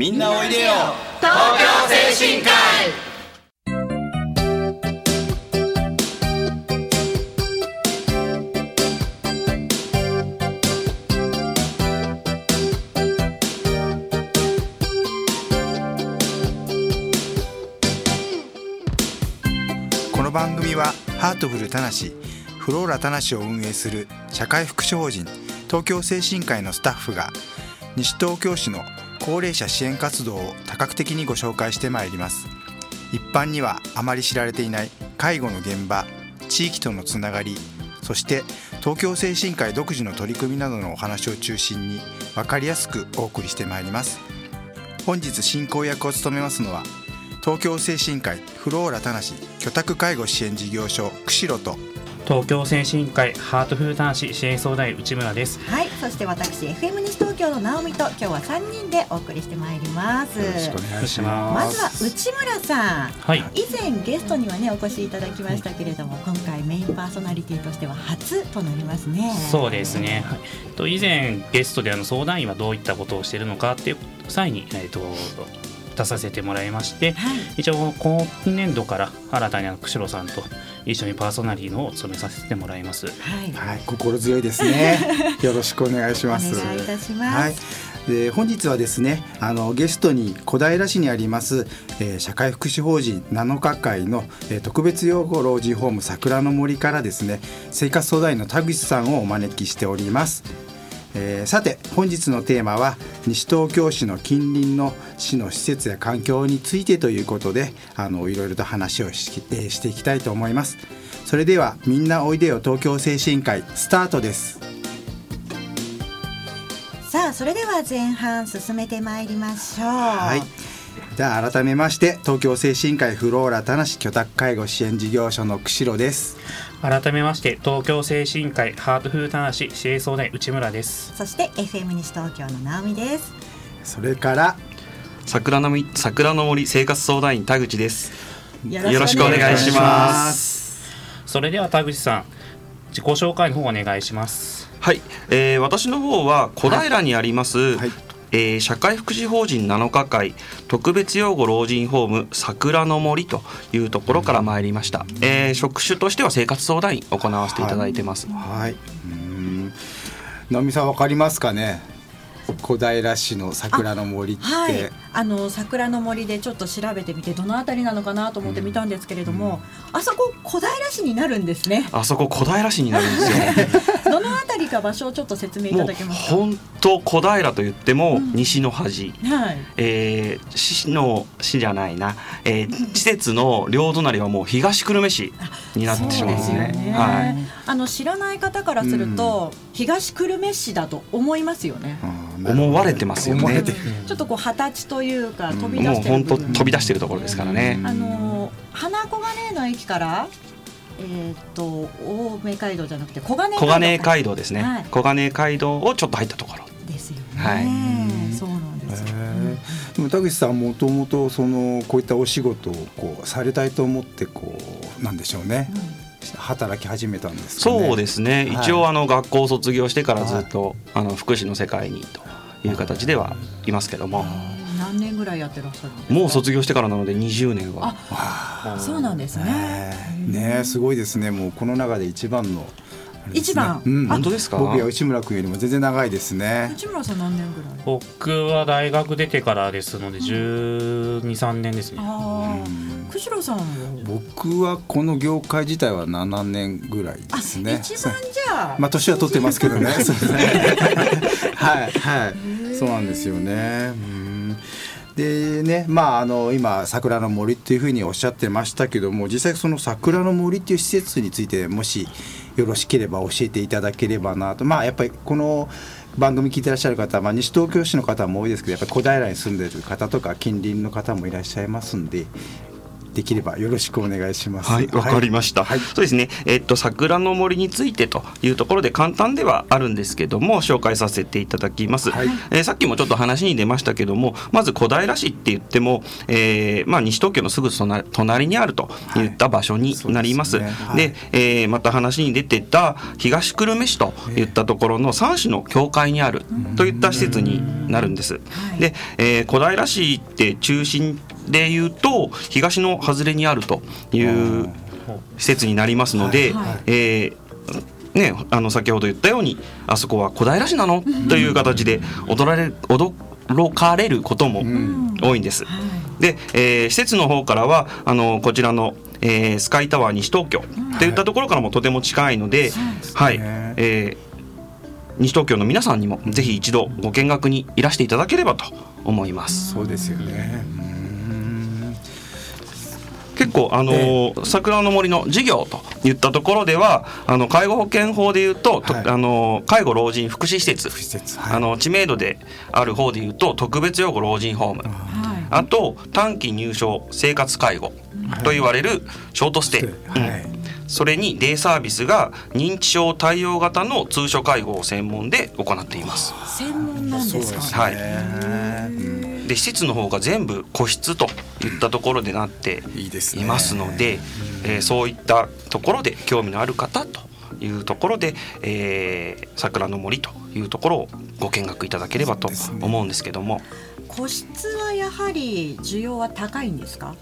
みんなおいでよ。東京精神科医。この番組はハートフルたなしフローラたなしを運営する社会福祉法人東京精神科医のスタッフが西東京市の高齢者支援活動を多角的にご紹介してまいります。一般にはあまり知られていない介護の現場地域とのつながりそして東京精神科医独自の取り組みなどのお話を中心に分かりやすくお送りしてまいります。本日進行役を務めますのは東京精神科医フローラたなし居宅介護支援事業所釧路と東京精神科医ハートフル男子支援相談員内村です。はい、そして私 FM 西東京の直美と今日は三人でお送りしてまいります。よろしくお願いしまます。まずは内村さん、はい。以前ゲストにはねお越しいただきましたけれども、今回メインパーソナリティとしては初となりますね。そうですね、はい、と以前ゲストであの相談員はどういったことをしているのかっていう際に、えー、と出させてもらいましてはい、一応今年度から新たに釧路さんと一緒にパーソナリティのを務めさせてもらいます。はい、はい、心強いですね。よろしくお願いしおます。願いいたします。はい。で本日はですねあのゲストに小平市にあります、えー社会福祉法人7日会の、えー特別養護老人ホーム桜の森からですね生活相談員の田口さんをお招きしております、えーさて本日のテーマは西東京市の近隣の市の施設や環境についてということであのいろいろと話をし,、えーしていきたいと思いますそれではみんなおいでよ東京精神科医スタートですさあ、それでは前半進めてまいりましょう。はい。じゃあ改めまして東京精神科医フローラ田無居宅介護支援事業所の釧路です。改めまして東京精神科医ハートフル男子支援相談員内村です。そして FM 西東京の直美です。それから桜の森桜の森生活相談員田口です。よよろしくお願いします。それでは田口さん自己紹介の方お願いします。はい、えー、私の方は小平にあります、はい。えー社会福祉法人7日会特別養護老人ホーム桜の森というところから参りました、えー職種としては生活相談員行わせていただいてます、はい。うーん。直美さんわかりますかね？小平市の桜の森って。はい、あの桜の森でちょっと調べてみてどのあたりなのかなと思って見たんですけれども、あそこ小平市になるんですねあそこ小平市になるんですよ どのか場所をちょっと説明いたもうだけますか？本当小平と言ってもうん。西の端、はい。えー市の市じゃないな、えー施設の両隣はもう東久留米市になってしまうんで。すねですよね。はい。あの知らない方からすると、東久留米市だと思いますよね、思われてますよね。ちょっとこう二十歳というか飛び出もうしてる部分。本当飛び出してるところですからね、あの花小金井の駅からえーっと青梅街道じゃなくて小金井小金井街道ですね、はい。小金井街道をちょっと入ったところ。ですよね、はい。そうなんですよ、でも田口さんもともとそのこういったお仕事をこうされたいと思ってこうなんでしょうね、働き始めたんですかね。そうですね、はい一応あの学校を卒業してからずっと、あの福祉の世界にという形ではいますけども、ぐらいやってらっしゃるんですか？もう卒業してからなので20年は。あそうなんですね。ねねすごいですね。もうこの中で一番の一番？うん、本当ですか？僕や内村君よりも全然長いですね。内村さん何年ぐらい？僕は大学出てからですので1 2 3年ですね。あうん。あ釧路さんは？僕はこの業界自体は7年ぐらいですね。一番じゃあ、まあ年は取ってますけどね。そうですね。はいはい。そうなんですよね。うんでねまああの今桜の森というふうにおっしゃってましたけども実際その桜の森という施設についてもしよろしければ教えていただければなと。まあやっぱりこの番組聞いてらっしゃる方、まあ、西東京市の方も多いですけどやっぱり小平に住んでる方とか近隣の方もいらっしゃいますんでできればよろしくお願いします。はい、わかりました。はいそうですね。えっと桜の森についてというところで簡単ではあるんですけども紹介させていただきます。はいえーさっきもちょっと話に出ましたけども、まず小平市って言っても、えーまあ西東京のすぐ隣隣にあるといった場所になります。そうですねはいで、えーまた話に出てた東久留米市といったところの三市の境界にあるといった施設になるんです。はいで、えー小平市って中心で言うと東の外れにあるという施設になりますので、はい。えーね、あの先ほど言ったようにあそこは小平市なの？という形で驚られる驚かれることも多いんです。で、えー施設の方からはあのこちらの、えースカイタワー西東京といったところからもとても近いので、はい、ね。えー西東京の皆さんにもぜひ一度ご見学にいらしていただければと思います。そうですよね。うん結構あのー桜の森の事業といったところではあの介護保険法でいうと、とはい。あのー介護老人福祉施設。施設。はい。あの知名度である方でいうと特別養護老人ホーム。はい。あと短期入所生活介護と言われるショートステイ、はい。うん。それにデイサービスが認知症対応型の通所介護を専門で行っています。専門なんですか？はいうんで施設の方が全部個室といったところでなっていいですね。いますので、えーそういったところで興味のある方というところで、えー桜の森というところをご見学いただければと思うんですけども。個室はやはり需要は高いんですか？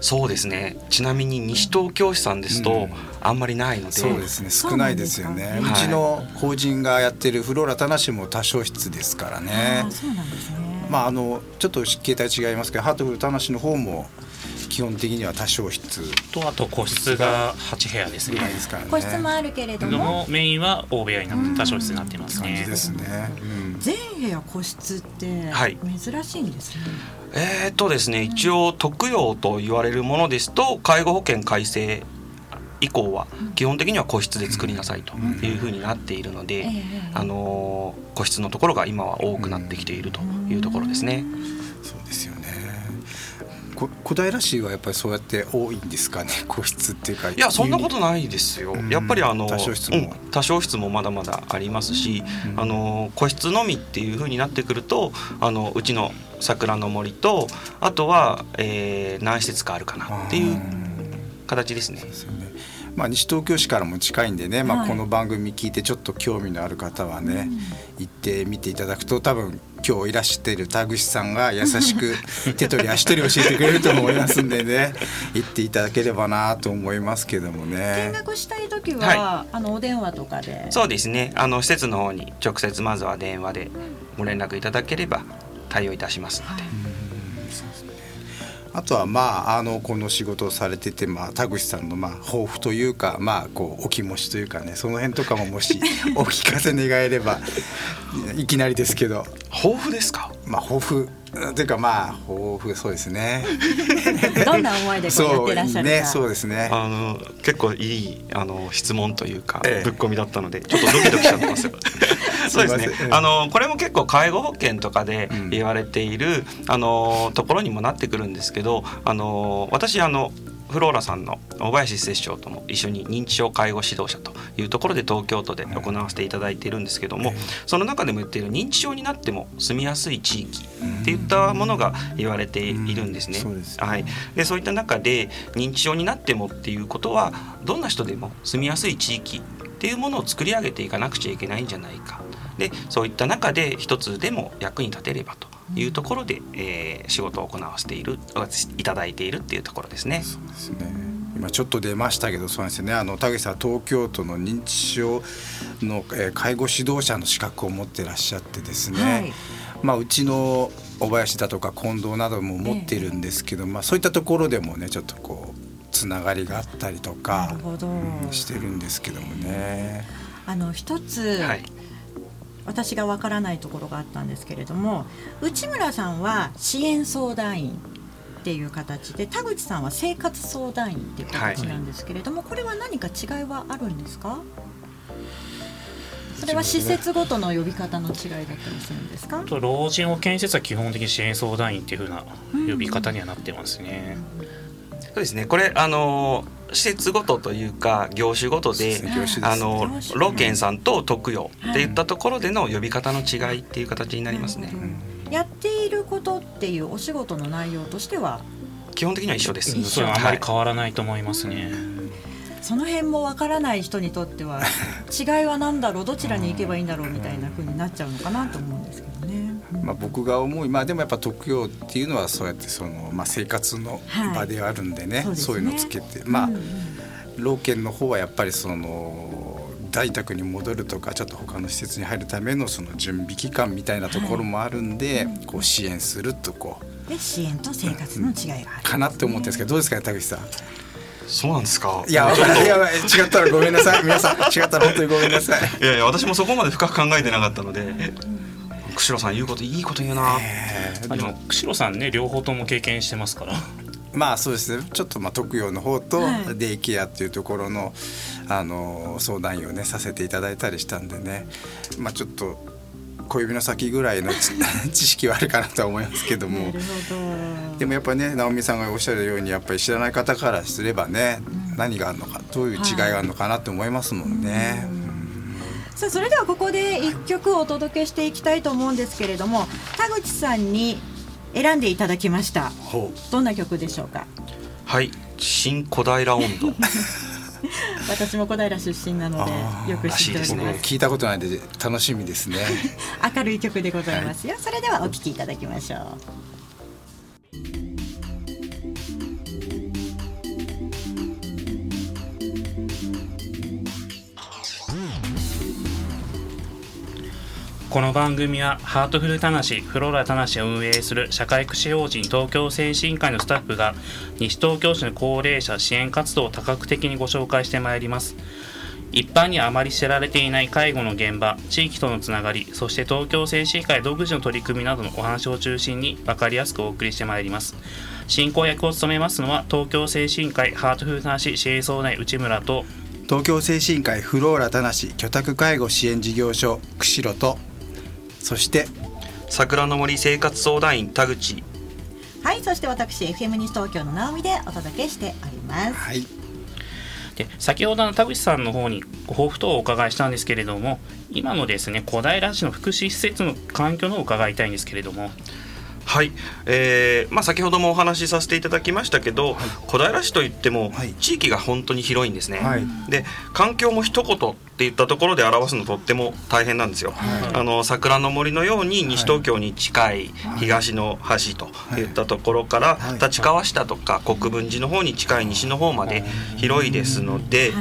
そうですね。ちなみに西東京市さんですとうん。あんまりないので、そうですね。少ないですよね。うちの法人がやってるフローラ田無も多少室ですからね。そうなんですね。まああのちょっと形態違いますけどハートフル田無の方も基本的には多少室とあと個室が8部屋ですね。ですからね個室もあるけれどでももメインは大部屋になって多少室になってますね。感じですね、うん全部屋個室ってはい珍しいんですね。えーっとですね一応特養と言われるものですと介護保険改正以降は基本的には個室で作りなさいというふうになっているので、ええあのー個室のところが今は多くなってきているというところですね。そうですよね。こ小平市はやっぱりそうやって多いんですかね？個室っていうかいやそんなことないですよ。うん。やっぱりあの多少室も。うん。多少室もまだまだありますし、あの個室のみっていう風になってくるとあのうちの桜の森とあとは、えー何施設かあるかなっていう形ですね。ですよね。まあ西東京市からも近いんでね、まあはいこの番組聞いてちょっと興味のある方はね、行ってみていただくと多分今日いらしてる田口さんが優しく 手取り足取り教えてくれると思いますんでね、行っていただければなと思いますけども見ね。学したい時は、はあのお電話とかで？そうですね。あの施設の方に直接まずは電話でご連絡いただければ対応いたしますので。あとはまああのこの仕事をされててまあ田口さんのまあ抱負というかまあこうお気持ちというかねその辺とかももし お聞かせ願えればいきなりですけど豊富ですか？まあ抱負というかまあ抱負そうですね。どんな思いでこうやってらっしゃるか。ねそうですね。あの結構いいあの質問というか、ええぶっ込みだったのでちょっとドキドキしちゃってますよ。そうですねあのこれも結構介護保険とかでうん言われている、あのところにもなってくるんですけどあの私あのフローラさんの小林摂長とも一緒に認知症介護指導者というところで東京都で行わせていただいているんですけども、その中でも言っている認知症になっても住みやすい地域っていったものが言われているんですね。はい、でそういった中で認知症になってもっていうことはどんな人でも住みやすい地域っていうものを作り上げていかなくちゃいけないんじゃないか。でそういった中で一つでも役に立てればというところで、えー仕事を行わせているいただいているっていうところですね。そうですね。今ちょっと出ましたけどそうですよね。あの田口さんは東京都の認知症の、えー介護指導者の資格を持ってらっしゃってですね。はいまあうちの小林だとか近藤なども持ってるんですけど、まあそういったところでもねちょっとこうつながりがあったりとなか。うんしてるんですけどもね。あの一つ、はい、私がわからないところがあったんですけれども内村さんは支援相談員っていう形で田口さんは生活相談員っていう形なんですけれども、これは何か違いはあるんですか？それは施設ごとの呼び方の違いだったりするんですか？と老人保健施設は基本的に支援相談員っていう風な呼び方にはなってますね。そうですね。これあの施設ごとというか業種ごとでねあの老健さんと特養っていったところでの呼び方の違いっていう形になりますね。やっていることっていうお仕事の内容としては？基本的には一緒です。一緒それはあまりはい変わらないと思いますね。その辺もわからない人にとっては 違いは何だろう？どちらに行けばいいんだろう？みたいな風になっちゃうのかなと思。まあ、僕が思いまあでもやっぱ特養っていうのはそうやってその、まあ、生活の場ではあるんでね,、はいそうねそういうのをつけてまあうんうん老犬の方はやっぱりその在宅に戻るとかちょっと他の施設に入るためのその準備期間みたいなところもあるんで、こう支援するとこうで支援と生活の違いがある。かなって思ってるんですけどどうですかね田口さん。そうなんですか。いやいや違ったらごめんなさい皆さん違ったら本当にごめんなさい。いやいや私もそこまで深く考えてなかったので。釧路さん言うこといいこと言うな。えーまあでも釧路さんね両方とも経験してますから。まあそうですねちょっとまあ特養の方とはいデイケアっていうところの、あの相談員をねさせていただいたりしたんでねまあちょっと小指の先ぐらいの知 知識はあるかなとは思いますけども。でもやっぱりね直美さんがおっしゃるようにやっぱり知らない方からすればね、何があるのかどういう違いがあるのかなって思いますもんね。さあそれではここで一曲お届けしていきたいと思うんですけれども田口さんに選んでいただきましたほどんな曲でしょうか？はい。新小平温度。私も小平出身なのでよく知っており僕ます聞いたことないんで楽しみですね。明るい曲でございますよ、それではお聴きいただきましょうこの番組はハートフルたなしフローラたなしを運営する社会福祉法人東京精神科医のスタッフが西東京市の高齢者支援活動を多角的にご紹介してまいります。一般にはあまり知られていない介護の現場地域とのつながりそして東京精神科医独自の取り組みなどのお話を中心に分かりやすくお送りしてまいります。進行役を務めますのは東京精神科医ハートフルたなし支援相談員内村と東京精神科医フローラ田無居宅介護支援事業所釧路とそして桜の森生活相談員田口。はいそして私 FM 西東京の直美でお届けしておりますはいで先ほどの田口さんの方にご抱負等をお伺いしたんですけれども今のですね小平市の福祉施設の環境のを伺いたいんですけれどもはい、えーまあ、先ほどもお話しさせていただきましたけど、小平市といってもはい。地域が本当に広いんですね、はい。で環境も一言って言ったところで表すのとっても大変なんですよ、あの桜の森のように西東京に近い東の端とい。ったところから、はい。立川下とか国分寺の方に近い西の方まで広いですので、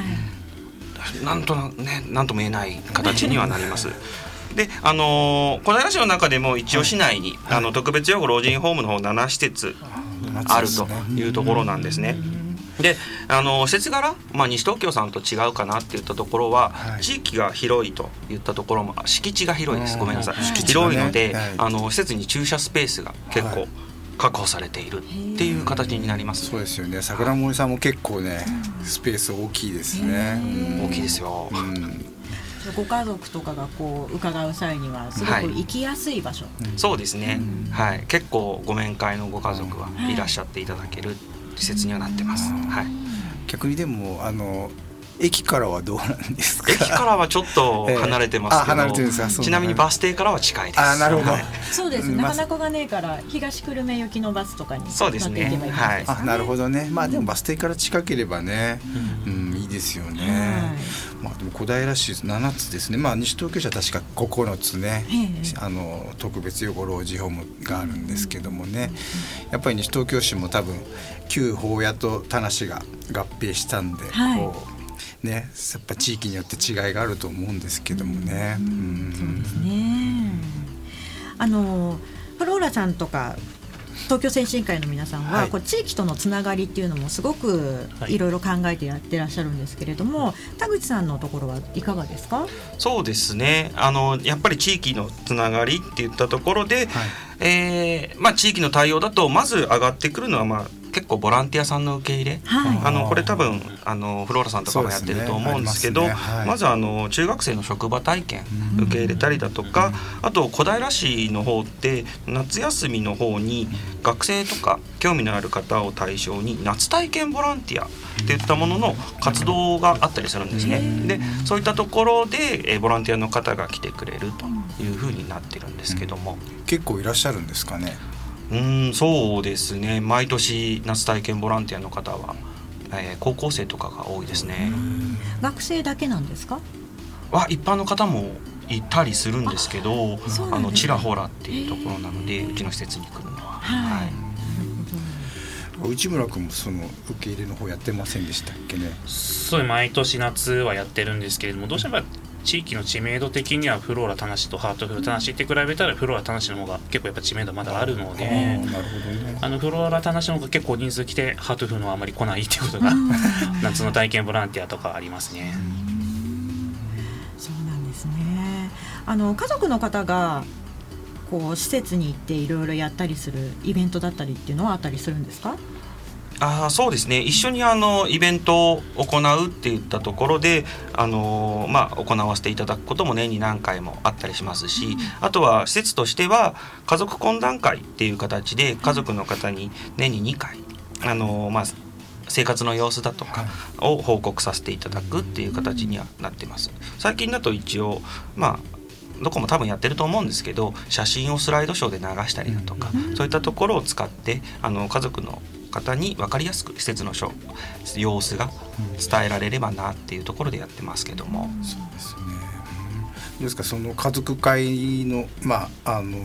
なんとなねなんとも言えない形にはなります。であのー小平市の中でも一応市内に、あの特別養護老人ホームの方7施設あるというところなんですね。であの施設柄、まあ、西東京さんと違うかなっていったところは、はい。地域が広いといったところもあ敷地が広いです。ごめんなさい、はい。広いので、はい。あの施設に駐車スペースが結構はい。確保されているっていう形になります、そうですよね。桜森さんも結構ねスペース大きいですね。大きいですよ、うんご家族とかがこう伺う際にはすごく行きやすい場所、そうですね、はい、結構ご面会のご家族はい。らっしゃっていただける施設にはなってます、はい、逆にでもあの駅からはどうなんですか？駅からはちょっと離れてますけど、ええあ離れてるんですか？そうちなみにバス停からは近いです。あなるほど。はい。そうですうんなかなかがねえから東久留米行きのバスとかに乗っていけそうですねばいいすかねあなるほどね。まあでもバス停から近ければね、うん、いいですよね。まあでも小平市7つですね。まあ西東京市は確か9つね、ええ。あの特別養護老人ホームがあるんですけどもね。やっぱり西東京市も多分旧法屋と田無が合併したんで、はい。こうねやっぱ地域によって違いがあると思うんですけどもね。うんそうですね。あのフローラさんとか東京先進会の皆さんは、はい。こう地域とのつながりっていうのもすごくはい。いろいろ考えてやってらっしゃるんですけれども、田口さんのところはいかがですか？そうですね。あのやっぱり地域のつながりっていったところで、はい。えーまあ、地域の対応だとまず上がってくるのは、まあ、結構ボランティアさんの受け入れ、はい。あのこれ多分あのフローラさんとかもやってると思うんですけどねね。はい。まずあの中学生の職場体験うん。受け入れたりだとかあと小平市の方って夏休みの方に学生とか興味のある方を対象に夏体験ボランティアっていったものの活動があったりするんですね。でそういったところでえーボランティアの方が来てくれるというふうになってるんですけども。結構いらっしゃるんですかね？うーんそうですね。毎年夏体験ボランティアの方は、えー高校生とかが多いですね。学生だけなんですか？は一般の方もいたりするんですけどそうなんですね。あのちらほらっていうところなのでうちの施設に来るのは。はい。はい。内村君もその受け入れの方やってませんでしたっけね？そう毎年夏はやってるんですけれどもどうしても地域の知名度的にはフローラ田無とハートフル田無って比べたらフローラ田無の方が結構やっぱ知名度まだあるのであのフローラ田無の方が結構人数来てハートフルのはあまり来ないっていうことが夏の体験ボランティアとかありますね。そうなんですね。あの家族の方がこう施設に行っていろいろやったりするイベントだったりっていうのはあったりするんですか？あーそうですね。一緒にあのイベントを行うっていったところで、あのーまあ、行わせていただくことも年に何回もあったりしますし、あとは施設としては家族懇談会っていう形で家族の方に年に2回、あのーまあ、生活の様子だとかを報告させていただくっていう形にはなってます。最近だと一応まあどこも多分やってると思うんですけど写真をスライドショーで流したりだとか、そういったところを使ってあの家族の方に分かりやすく施設の様子が伝えられればなっていうところでやってますけども、そうですね。ですかその家族会のまああの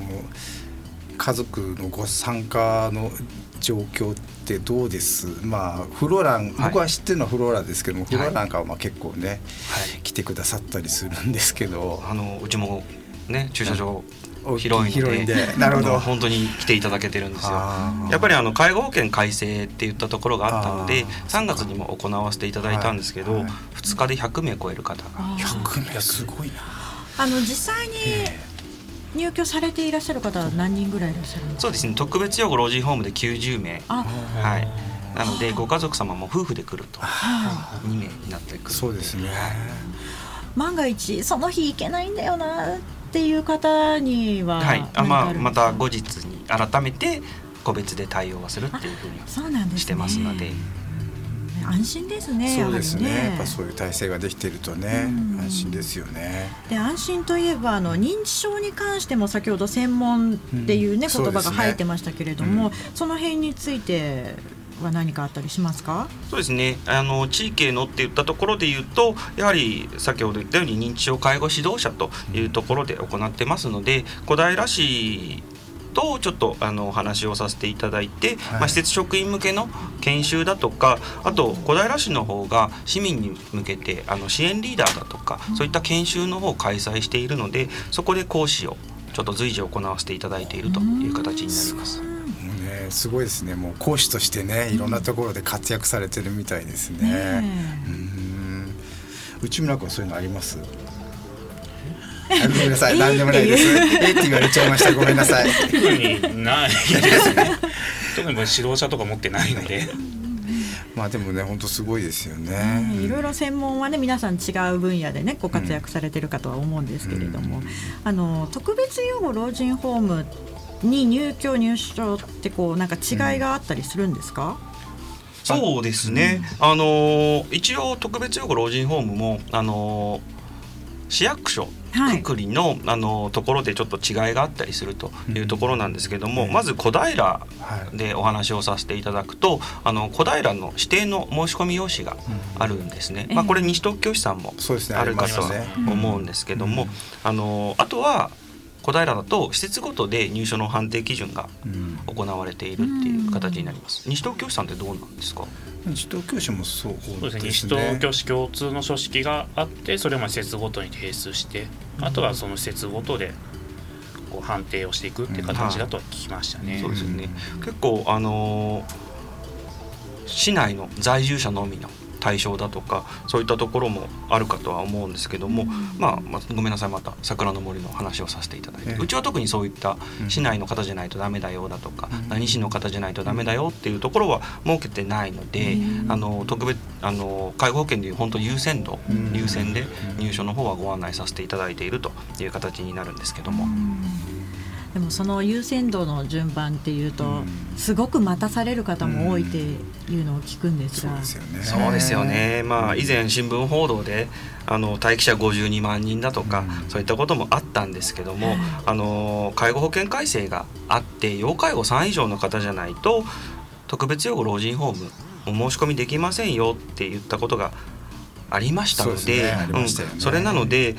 家族のご参加の状況ってどうです？まあフローラン、はい。僕は知ってるのはフローラですけども、い。フローラなんかはまあ結構ね、はい。来てくださったりするんですけど、あのうちもね駐車場広いんで。なるほど。本当に来ていただけてるんですよ。やっぱりあの介護保険改正っていったところがあったのであー。3月にも行わせていただいたんですけど、はい。はい2日で100名超える方が。100名すごいな。あの実際に入居されていらっしゃる方は何人ぐらいいらっしゃるんですか？そうですね特別養護老人ホームで90名。あはい。なのでご家族様も夫婦で来るとは2名になってくるそうですね。い。万が一その日行けないんだよなっていう方にははい、あまあまた後日に改めて個別で対応はするっていうふうにはそうなんですね。してますので、安心ですねそうですね。やはりやっぱそういう体制ができてるとねうん。安心ですよね。で安心といえばあの認知症に関しても先ほど専門っていうね、うん。言葉が入ってましたけれども、うん。その辺については何かあったりしますか？そうですね。あの地域へのって言ったところで言うとやはり先ほど言ったように認知症介護指導者というところで行ってますので小平市とちょっとあのお話をさせていただいて、はい。まあ、施設職員向けの研修だとかあと小平市の方が市民に向けてあの支援リーダーだとかそういった研修の方を開催しているのでそこで講師をちょっと随時行わせていただいているという形になります。すごいですねもう講師としてねいろんなところで活躍されてるみたいですね。ねうん内村君そういうのあります？あごめんなさい何でもないです。えって言われちゃいましたごめんなさい。特にないですね。特に僕指導者とか持ってないので。まあでもね本当すごいですよねね。いろいろ専門はね皆さん違う分野でねご活躍されてるかとは思うんですけれども、あの特別養護老人ホームに入居入所ってこうなんか違いがあったりするんですか、そうですね、あのー一応特別養護老人ホームも、あのー市役所はい。くくりの、あのーところでちょっと違いがあったりするというところなんですけども、うん。まず小平はい。でお話をさせていただくとあの小平の指定の申し込み用紙があるんですね、ええ。まあ、これ西東京市さんもそうですね。あるかと思うんですけども、うん。あのあとは小平だと施設ごとで入所の判定基準がうん行われているっていう形になります。西東京市さんってどうなんですか？西東京市もそうそうですね。西。東京市共通の書式があって、それをまあ施設ごとに提出して、あとはその施設ごとでこう判定をしていくっていう形だとは聞きましたね。そうですよね。結構あのー市内の在住者のみの対象だとかそういったところもあるかとは思うんですけども、まあ、まあ、ごめんなさいまた桜の森の話をさせていただいて、うちは特にそういった市内の方じゃないとダメだよだとか、何市の方じゃないとダメだよっていうところは設けてないので、あの特別あの介護保険でいう本当優先度、優先で入所の方はご案内させていただいているという形になるんですけども。でもその優先度の順番っていうと、すごく待たされる方も多いっていうのを聞くんですが、そうですよね。まあ以前新聞報道であの待機者52万人だとか、そういったこともあったんですけども、あの介護保険改正があって要介護3以上の方じゃないと特別養護老人ホームお申し込みできませんよって言ったことがありましたので、それなので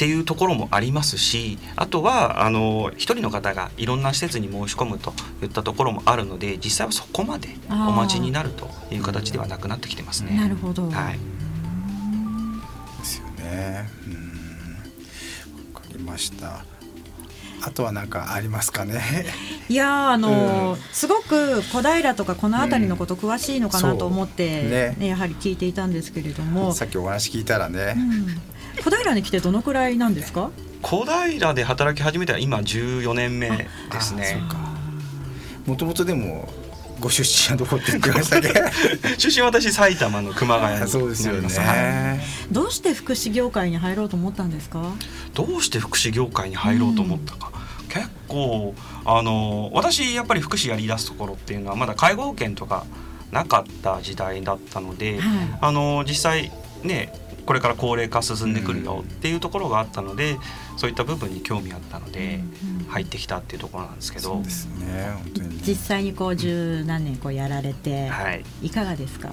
っていうところもありますしあとはあの一人の方がいろんな施設に申し込むといったところもあるので実際はそこまでお待ちになるという形ではなくなってきてますね。なるほど、はい、ですよね。うん。わかりました。あとは何かありますかね？いやあのーうん、すごく小平とかこの辺りのこと詳しいのかなと思って、う。んね、ね、やはり聞いていたんですけれども。さっきお話聞いたらね、うん小平に来てどのくらいなんですか？小平で働き始めては今14年目ですね。もともとでもご出身はどこって言ってましたっけ？出身私埼玉の熊谷にそうですよね、はい、どうして福祉業界に入ろうと思ったんですか？どうして福祉業界に入ろうと思ったか、うん、結構あの私やっぱり福祉やりだすところっていうのはまだ介護保険とかなかった時代だったので、はい、あの実際ねこれから高齢化進んでくるよっていうところがあったので、うん、そういった部分に興味あったので入ってきたっていうところなんですけど、うん、ですね本当に、ね、実際にこう十何年こうやられて、はい、いかがですか？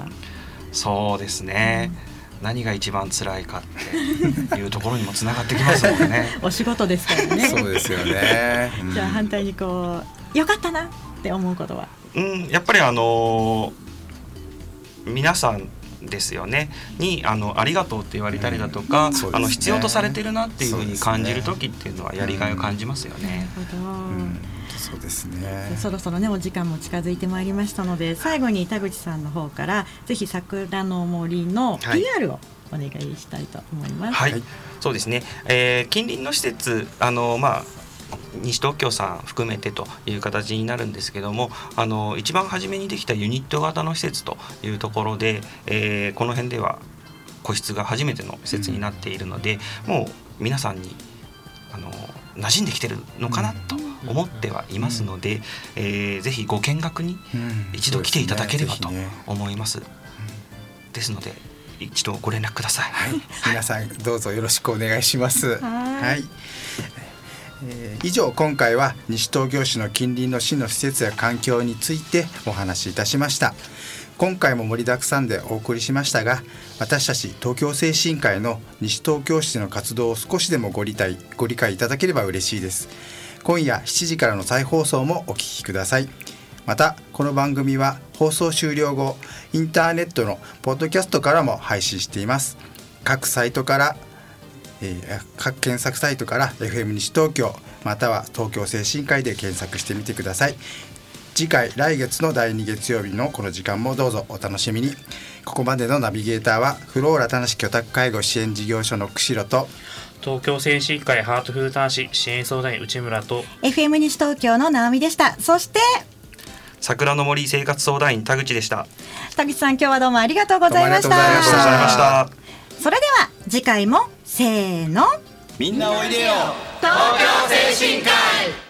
そうですね、うん、何が一番辛いかっていうところにもつながってきますもんね。お仕事ですからね。そうですよね、じゃあ反対にこうよかったなって思うことは？うんやっぱりあのー、皆さんですよねにあのありがとうって言われたりだとか、うんね、あの必要とされてるなっていうふうに感じる時っていうのはやりがいを感じますよね。そうですね。そろそろねお時間も近づいてまいりましたので最後に田口さんの方からぜひ桜の森の PR をお願いしたいと思います。はい、はい、そうですね。えー、近隣の施設あのまあ西東京さん含めてという形になるんですけどもあの一番初めにできたユニット型の施設というところで、えー、この辺では個室が初めての施設になっているので、うん、もう皆さんにあの馴染んできてるのかなと思ってはいますので、うん、えー、ぜひご見学に一度来ていただければと思います。うん、ですので一度ご連絡ください。はい、皆さんどうぞよろしくお願いします。はいえー、以上今回は西東京市の近隣の市の施設や環境についてお話しいたしました。今回も盛りだくさんでお送りしましたが私たち東京精神科医の西東京市の活動を少しでもご理解ご理解いただければ嬉しいです。今夜7時からの再放送もお聞きください。またこの番組は放送終了後インターネットのポッドキャストからも配信しています。各サイトからえー、各検索サイトから FM 西東京または東京精神科医で検索してみてください。次回来月の第2月曜日のこの時間もどうぞお楽しみに。ここまでのナビゲーターはフローラ田無居宅介護支援事業所の釧路と東京精神科医ハートフルターシ支援相談員内村と FM 西東京の直美でした。そして桜の森生活相談員田口でした。田口さん今日はどうもありがとうございました。ありがとうございました。それでは次回もせーのみんなおいでよ。東京精神科医。